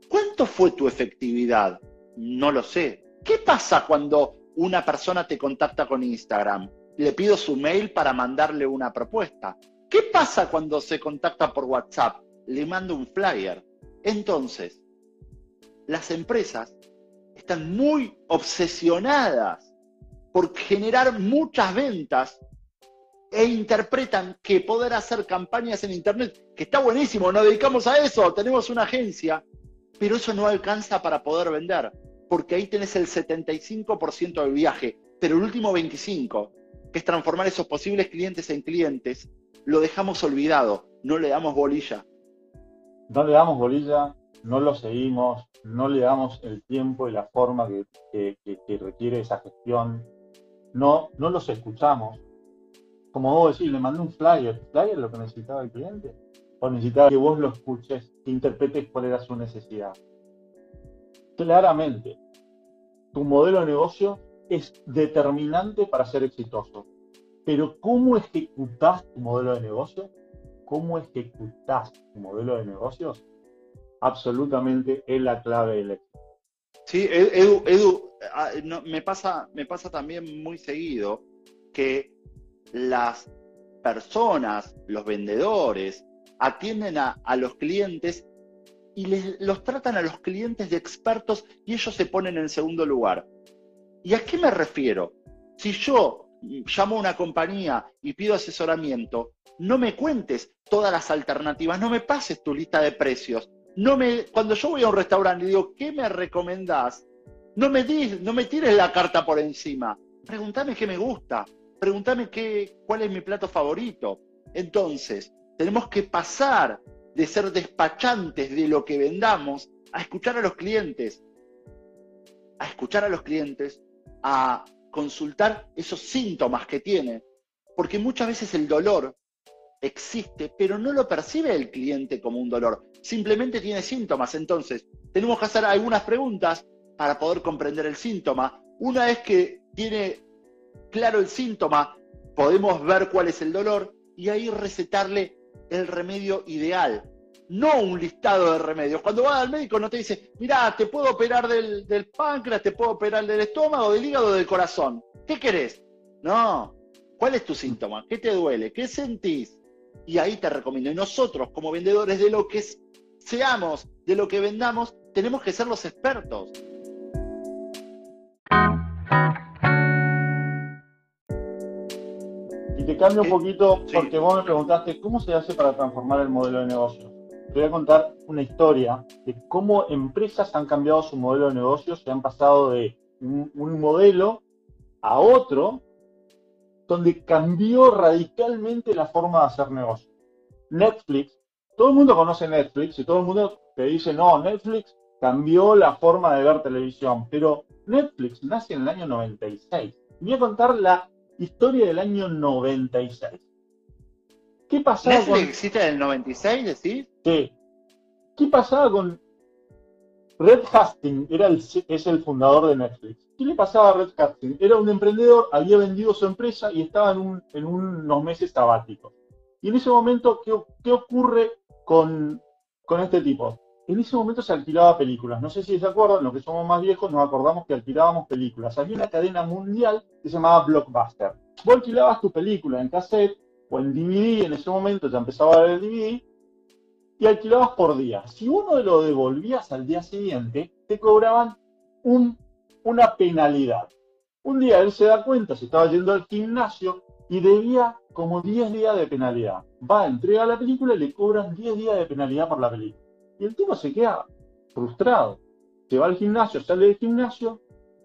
S2: ¿Cuánto fue tu efectividad? No lo sé. ¿Qué pasa cuando una persona te contacta con Instagram? Le pido su mail para mandarle una propuesta. ¿Qué pasa cuando se contacta por WhatsApp? Le mando un flyer. Entonces, las empresas están muy obsesionadas por generar muchas ventas e interpretan que poder hacer campañas en Internet, que está buenísimo, nos dedicamos a eso, tenemos una agencia, pero eso no alcanza para poder vender, porque ahí tenés el 75% del viaje, pero el último 25%, que es transformar esos posibles clientes en clientes, lo dejamos olvidado, no le damos bolilla.
S3: No le damos bolilla, no lo seguimos, no le damos el tiempo y la forma que, requiere esa gestión, no, no los escuchamos. Como vos decís, le mandé un flyer, ¿flyer lo que necesitaba el cliente? ¿O necesitaba que vos lo escuches, que interpretes cuál era su necesidad? Claramente, tu modelo de negocio es determinante para ser exitoso. Pero ¿cómo ejecutas tu modelo de negocio? ¿Cómo ejecutas tu modelo de negocios? absolutamente es la clave del éxito.
S2: Sí, Edu, Edu ah, me, pasa, me pasa también muy seguido que las personas, los vendedores, atienden a, los clientes y les, los tratan a los clientes de expertos y ellos se ponen en segundo lugar. ¿Y a qué me refiero? Si yo llamo a una compañía y pido asesoramiento, no me cuentes todas las alternativas, no me pases tu lista de precios, no me, cuando yo voy a un restaurante y digo, ¿qué me recomendás? No me, no me tires la carta por encima. Pregúntame qué me gusta. Pregúntame qué, cuál es mi plato favorito. Entonces, tenemos que pasar de ser despachantes de lo que vendamos a escuchar a los clientes. A escuchar a los clientes, a consultar esos síntomas que tiene. Porque muchas veces el dolor existe, pero no lo percibe el cliente como un dolor, simplemente tiene síntomas. Entonces, tenemos que hacer algunas preguntas para poder comprender el síntoma. Una vez que tiene claro el síntoma, podemos ver cuál es el dolor y ahí recetarle el remedio ideal. No un listado de remedios. Cuando vas al médico no te dice, mira, te puedo operar del, del páncreas, te puedo operar del estómago, del hígado, del corazón. ¿Qué querés? No. ¿Cuál es tu síntoma? ¿Qué te duele? ¿Qué sentís? Y ahí te recomiendo. Y nosotros, como vendedores de lo que seamos, de lo que vendamos, tenemos que ser los expertos.
S3: Te cambio un poquito porque vos me preguntaste cómo se hace para transformar el modelo de negocio. Te voy a contar una historia de cómo empresas han cambiado su modelo de negocio, se han pasado de un modelo a otro donde cambió radicalmente la forma de hacer negocio. Netflix, todo el mundo conoce Netflix y todo el mundo te dice, no, Netflix cambió la forma de ver televisión, pero Netflix nace en el año 96. Voy a contar la historia del año 96.
S2: ¿Qué pasaba ¿Netflix con... existe en el 96, decís?
S3: Sí. ¿Qué pasaba con Red Hastings? Era es el fundador de Netflix. ¿Qué le pasaba a Red Hastings? Era un emprendedor, había vendido su empresa y estaba en, unos meses sabáticos. Y en ese momento, ¿qué, ocurre con, este tipo? En ese momento se alquilaba películas. No sé si se acuerdan, los que somos más viejos nos acordamos que alquilábamos películas. Había una cadena mundial que se llamaba Blockbuster. Vos alquilabas tu película en cassette o en DVD, en ese momento ya empezaba a ver el DVD, y alquilabas por día. Si uno lo devolvías al día siguiente, te cobraban un una penalidad. Un día él se da cuenta, se estaba yendo al gimnasio y debía como 10 días de penalidad. Va, entrega la película y le cobran 10 días de penalidad por la película. Y el tipo se queda frustrado. Se va al gimnasio, sale del gimnasio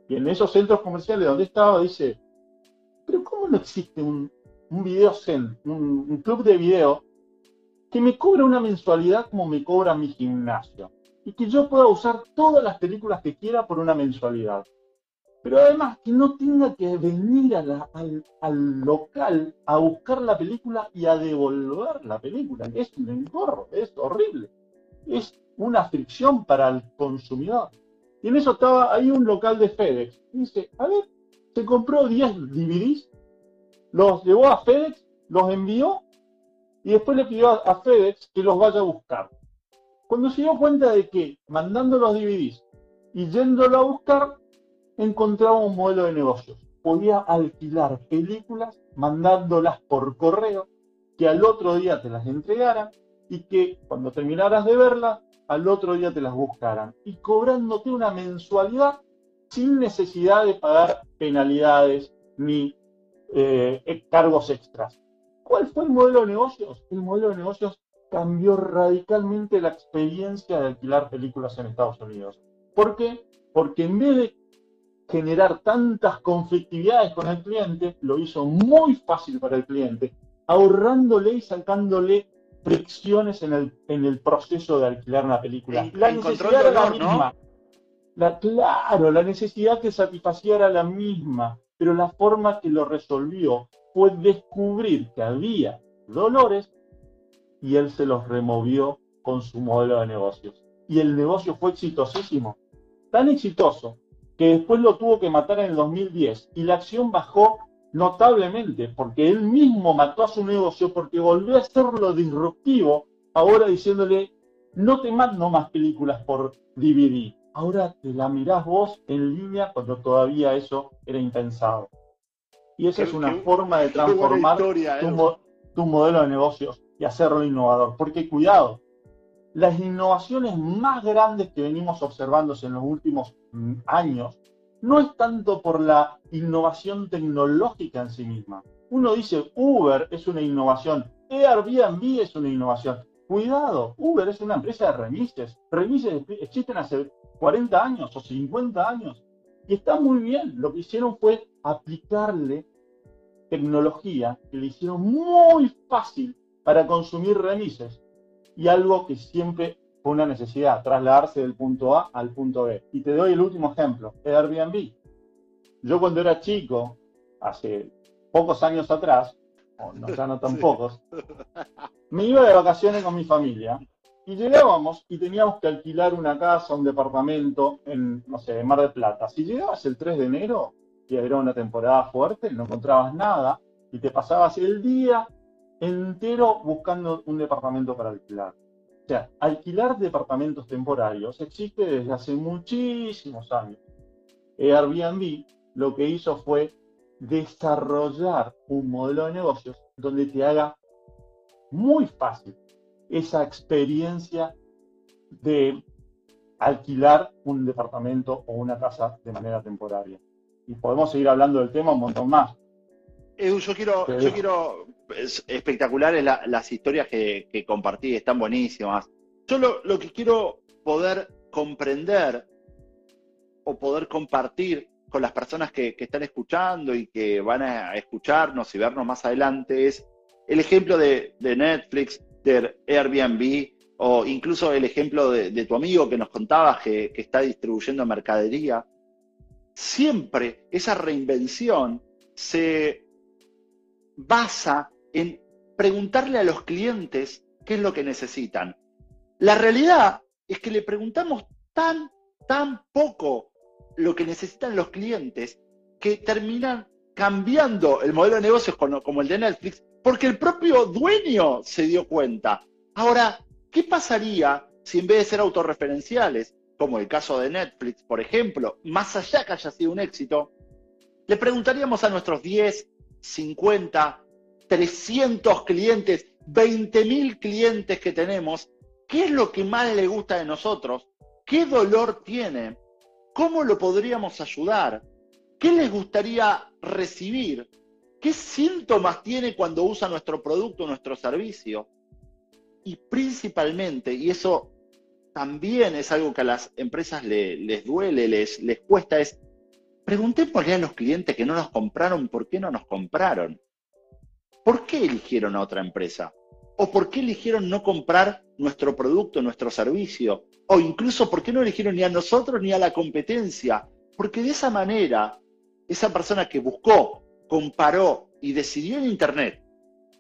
S3: y en esos centros comerciales donde estaba dice, pero ¿cómo no existe un, video un, un club de video que me cobra una mensualidad como me cobra mi gimnasio? y que yo pueda usar todas las películas que quiera por una mensualidad. Pero además que no tenga que venir al, local a buscar la película y a devolver la película. Es un engorro, es horrible. Es una fricción para el consumidor. Y en eso estaba ahí un local de FedEx. Y dice, a ver, se compró 10 DVDs, los llevó a FedEx, los envió y después le pidió a FedEx que los vaya a buscar. Cuando se dio cuenta de que mandando los DVDs y yéndolo a buscar, encontraba un modelo de negocios. Podía alquilar películas mandándolas por correo, que al otro día te las entregaran y que cuando terminaras de verlas, al otro día te las buscaran. Y cobrándote una mensualidad sin necesidad de pagar penalidades ni eh, cargos extras. ¿Cuál fue el modelo de negocios? El modelo de negocios cambió radicalmente la experiencia de alquilar películas en Estados Unidos. ¿Por qué? Porque en vez de generar tantas conflictividades con el cliente, lo hizo muy fácil para el cliente, ahorrándole y sacándole fricciones en el, en el proceso de alquilar una película.
S2: la necesidad era la misma.
S3: La, claro, la necesidad que satisfacía era la misma, pero la forma que lo resolvió fue descubrir que había dolores y él se los removió con su modelo de negocios. Y el negocio fue exitosísimo, tan exitoso que después lo tuvo que matar en el 2010 y la acción bajó notablemente porque él mismo mató a su negocio porque volvió a hacerlo disruptivo, ahora diciéndole, no te mando más películas por DVD, ahora te la mirás vos en línea cuando todavía eso era impensado. Y esa es una forma de transformar tu modelo de negocios y hacerlo innovador. Porque cuidado, las innovaciones más grandes que venimos observando en los últimos mm, años no es tanto por la innovación tecnológica en sí misma. Uno dice Uber es una innovación, Airbnb es una innovación. Cuidado, Uber es una empresa de remises. Remises existen hace 40 años o 50 años. Y está muy bien. Lo que hicieron fue aplicarle tecnología que le hicieron muy fácil para consumir remises y algo que siempre fue una necesidad, trasladarse del punto A al punto B. Y te doy el último ejemplo, Airbnb. Yo cuando era chico, hace pocos años atrás, o no ya no tan pocos, me iba de vacaciones con mi familia y llegábamos y teníamos que alquilar una casa, un departamento en, no sé, Mar del Plata. Si llegabas el 3 de enero, que era una temporada fuerte, no encontrabas nada y te pasabas el día entero buscando un departamento para alquilar. O sea, alquilar departamentos temporarios existe desde hace muchísimos años. Airbnb lo que hizo fue desarrollar un modelo de negocios donde te haga muy fácil esa experiencia de alquilar un departamento o una casa de manera temporaria. Y podemos seguir hablando del tema un montón más.
S2: Edu, yo quiero, yo quiero es espectaculares las historias que, compartí, están buenísimas. Yo lo, que quiero poder comprender o poder compartir con las personas que, están escuchando y que van a escucharnos y vernos más adelante es el ejemplo de, Netflix, de Airbnb o incluso el ejemplo de, tu amigo que nos contabas que, que está distribuyendo mercadería. Siempre esa reinvención se basa en preguntarle a los clientes qué es lo que necesitan. La realidad es que le preguntamos tan, tan poco lo que necesitan los clientes que terminan cambiando el modelo de negocios como el de Netflix porque el propio dueño se dio cuenta. Ahora, ¿qué pasaría si en vez de ser autorreferenciales, como el caso de Netflix, por ejemplo, más allá que haya sido un éxito, le preguntaríamos a nuestros 10, 50, 300 clientes, 20.000 clientes que tenemos, ¿qué es lo que más le gusta de nosotros? ¿Qué dolor tiene? ¿Cómo lo podríamos ayudar? ¿Qué les gustaría recibir? ¿Qué síntomas tiene cuando usa nuestro producto, nuestro servicio? Y principalmente, y eso también es algo que a las empresas les duele, les, les cuesta, es preguntémosle a los clientes que no nos compraron por qué no nos compraron. ¿Por qué eligieron a otra empresa? ¿O por qué eligieron no comprar nuestro producto, nuestro servicio? O incluso, ¿por qué no eligieron ni a nosotros ni a la competencia? Porque de esa manera, esa persona que buscó, comparó y decidió en Internet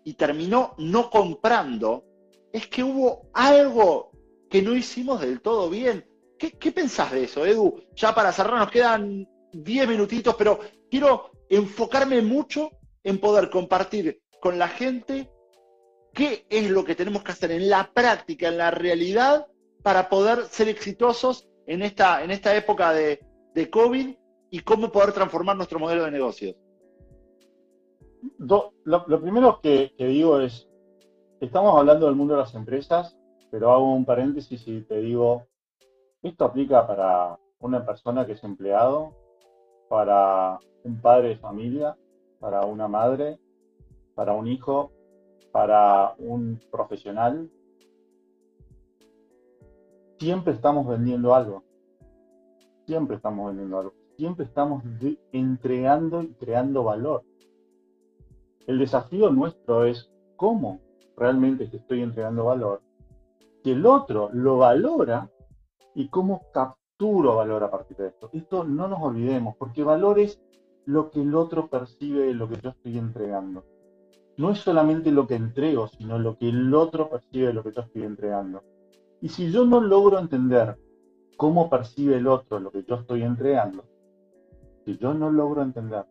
S2: y terminó no comprando, es que hubo algo que no hicimos del todo bien. ¿Qué, pensás de eso, Edu? Ya para cerrar nos quedan 10 minutitos, pero quiero enfocarme mucho en poder compartir con la gente qué es lo que tenemos que hacer en la práctica, en la realidad, para poder ser exitosos en esta, en esta época de, COVID y cómo poder transformar nuestro modelo de negocios.
S3: lo, primero que, que digo es, estamos hablando del mundo de las empresas, pero hago un paréntesis y te digo, esto aplica para una persona que es empleado, para un padre de familia, para una madre, para un hijo, para un profesional. Siempre estamos vendiendo algo. Siempre estamos vendiendo algo. Siempre estamos entregando y creando valor. El desafío nuestro es cómo realmente te estoy entregando valor. Que el otro lo valora y cómo capturo valor a partir de esto. Esto no nos olvidemos, porque valor es lo que el otro percibe de lo que yo estoy entregando. No es solamente lo que entrego, sino lo que el otro percibe de lo que yo estoy entregando. Y si yo no logro entender cómo percibe el otro lo que yo estoy entregando, si yo no logro entender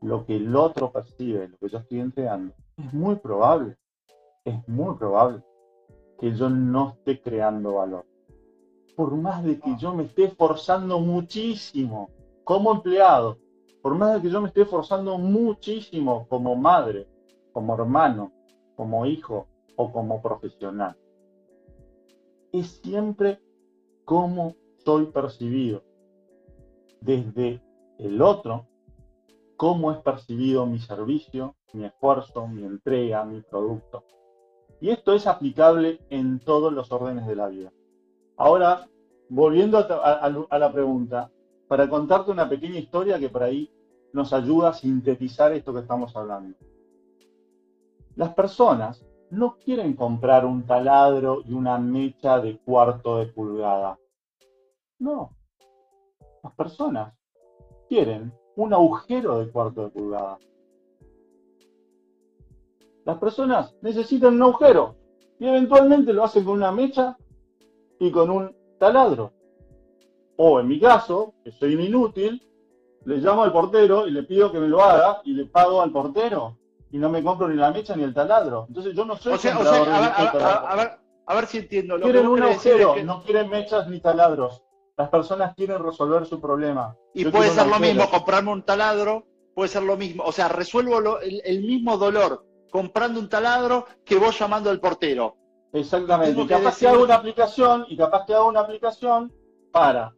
S3: lo que el otro percibe lo que yo estoy entregando, es muy probable, es muy probable que yo no esté creando valor por más de que yo me esté esforzando muchísimo como empleado, por más de que yo me esté esforzando muchísimo como madre, como hermano, como hijo o como profesional. Es siempre cómo soy percibido desde el otro, cómo es percibido mi servicio, mi esfuerzo, mi entrega, mi producto. Y esto es aplicable en todos los órdenes de la vida. Ahora, volviendo a, la pregunta, para contarte una pequeña historia que por ahí nos ayuda a sintetizar esto que estamos hablando. Las personas no quieren comprar un taladro y una mecha de cuarto de pulgada. No. Las personas quieren un agujero de cuarto de pulgada. Las personas necesitan un agujero y eventualmente lo hacen con una mecha y con un taladro. O en mi caso, que soy inútil, le llamo al portero y le pido que me lo haga y le pago al portero y no me compro ni la mecha ni el taladro. Entonces yo no soy
S2: o sea, o sea, a, ver, a, ver, si entiendo.
S3: Lo quieren un agujero, no quieren mechas ni taladros. Las personas quieren resolver su problema.
S2: Y puede ser lo mismo comprarme un taladro, puede ser lo mismo. O sea, resuelvo el mismo dolor comprando un taladro que vos llamando al portero.
S3: Exactamente. Y capaz que hago una aplicación, y capaz que hago una aplicación para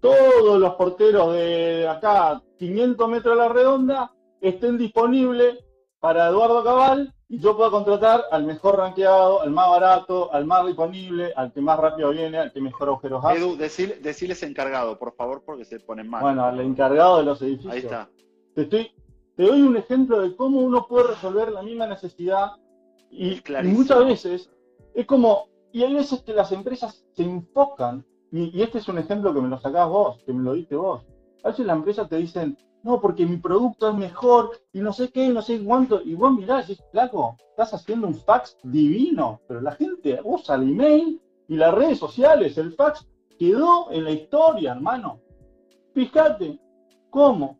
S3: todos los porteros de acá, 500 metros a la redonda, estén disponibles para Eduardo Cabal y yo pueda contratar al mejor rankeado, al más barato, al más disponible, al que más rápido viene, al que mejor agujeros hace.
S2: Edu, decirles encargado, por favor, porque se ponen mal.
S3: Bueno, al encargado de los edificios.
S2: Ahí está.
S3: Te, estoy, te doy un ejemplo de cómo uno puede resolver la misma necesidad y muchas veces es como, y hay veces que las empresas se enfocan, y, este es un ejemplo que me lo sacás vos, que me lo diste vos. A veces las empresas te dicen, no, porque mi producto es mejor, y no sé qué, no sé cuánto, y vos mirás y flaco, estás haciendo un fax divino, pero la gente usa el email y las redes sociales, el fax quedó en la historia, hermano. Fíjate cómo,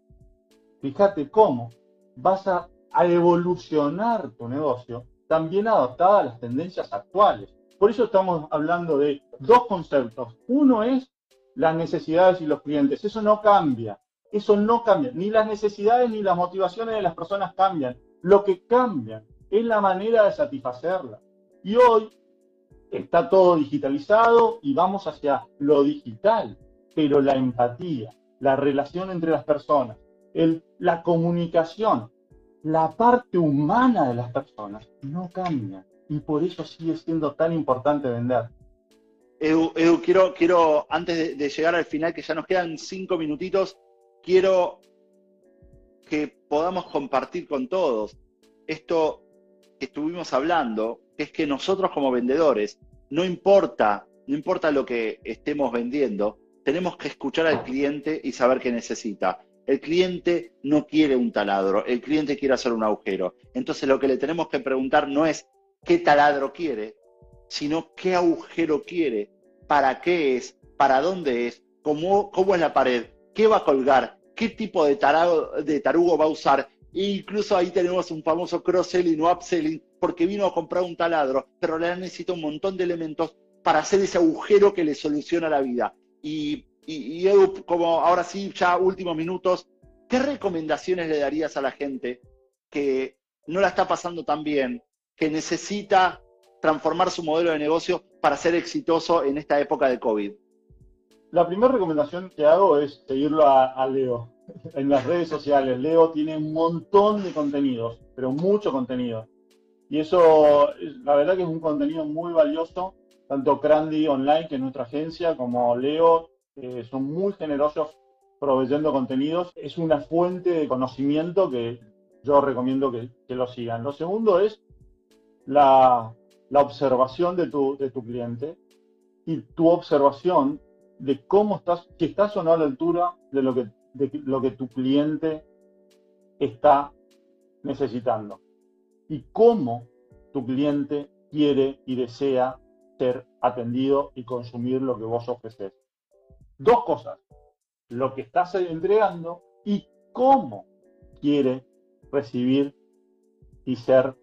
S3: fíjate cómo vas a evolucionar tu negocio también adaptada a las tendencias actuales. Por eso estamos hablando de dos conceptos. Uno es las necesidades y los clientes. Eso no cambia. Eso no cambia. Ni las necesidades ni las motivaciones de las personas cambian. Lo que cambia es la manera de satisfacerlas. Y hoy está todo digitalizado y vamos hacia lo digital. Pero la empatía, la relación entre las personas, la comunicación, la parte humana de las personas no cambia y por eso sigue siendo tan importante vender.
S2: Edu, quiero, quiero, antes de, llegar al final, que ya nos quedan cinco minutitos, quiero que podamos compartir con todos esto que estuvimos hablando, que es que nosotros como vendedores, no importa, no importa lo que estemos vendiendo, tenemos que escuchar al cliente y saber qué necesita. El cliente no quiere un taladro, el cliente quiere hacer un agujero. Entonces lo que le tenemos que preguntar no es qué taladro quiere, sino qué agujero quiere, para qué es, para dónde es, cómo, cómo es la pared, qué va a colgar, qué tipo de, de tarugo va a usar. E incluso ahí tenemos un famoso cross-selling o upselling, porque vino a comprar un taladro, pero le necesita un montón de elementos para hacer ese agujero que le soluciona la vida. Y, y, Edu, como ahora sí, ya últimos minutos, ¿qué recomendaciones le darías a la gente que no la está pasando tan bien, que necesita transformar su modelo de negocio para ser exitoso en esta época de COVID?
S3: La primera recomendación que hago es seguirlo a, Leo en las redes sociales. Leo tiene un montón de contenidos, pero mucho contenido. Y eso, la verdad que es un contenido muy valioso. Tanto Crandy Online, que es nuestra agencia, como Leo, eh, son muy generosos proveyendo contenidos. Es una fuente de conocimiento que yo recomiendo que, lo sigan. Lo segundo es la, observación de tu, de tu cliente y tu observación de cómo estás, si estás o no a la altura de lo que, de lo que tu cliente está necesitando y cómo tu cliente quiere y desea ser atendido y consumir lo que vos ofreces. Dos cosas, lo que estás entregando y cómo quiere recibir y ser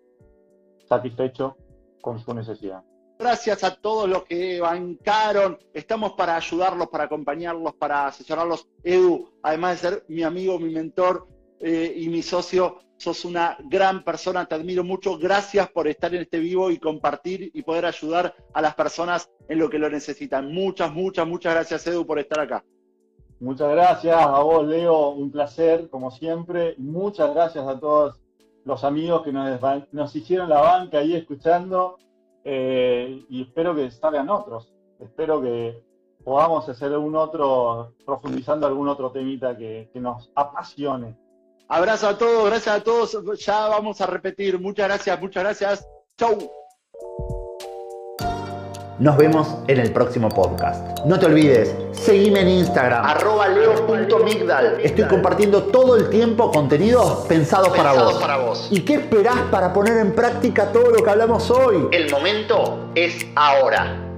S3: satisfecho con su necesidad.
S2: Gracias a todos los que bancaron. Estamos para ayudarlos, para acompañarlos, para asesorarlos. Edu, además de ser mi amigo, mi mentor eh, y mi socio, sos una gran persona, te admiro mucho. Gracias por estar en este vivo y compartir y poder ayudar a las personas en lo que lo necesitan. Muchas, muchas, muchas gracias, Edu, por estar acá.
S3: Muchas gracias a vos, Leo. Un placer, como siempre. Muchas gracias a todos los amigos que nos, nos hicieron la banca ahí escuchando. Eh, y espero que salgan otros. Espero que podamos hacer un otro, profundizando algún otro temita que, que nos apasione.
S2: Abrazo a todos, gracias a todos. Ya vamos a repetir. Muchas gracias, muchas gracias. Chau.
S1: Nos vemos en el próximo podcast. No te olvides, seguime en Instagram,
S2: arroba leo.migdal.
S1: Estoy compartiendo todo el tiempo contenidos pensados, para, vos.
S2: para vos.
S1: ¿Y qué esperás para poner en práctica todo lo que hablamos hoy?
S2: El momento es ahora.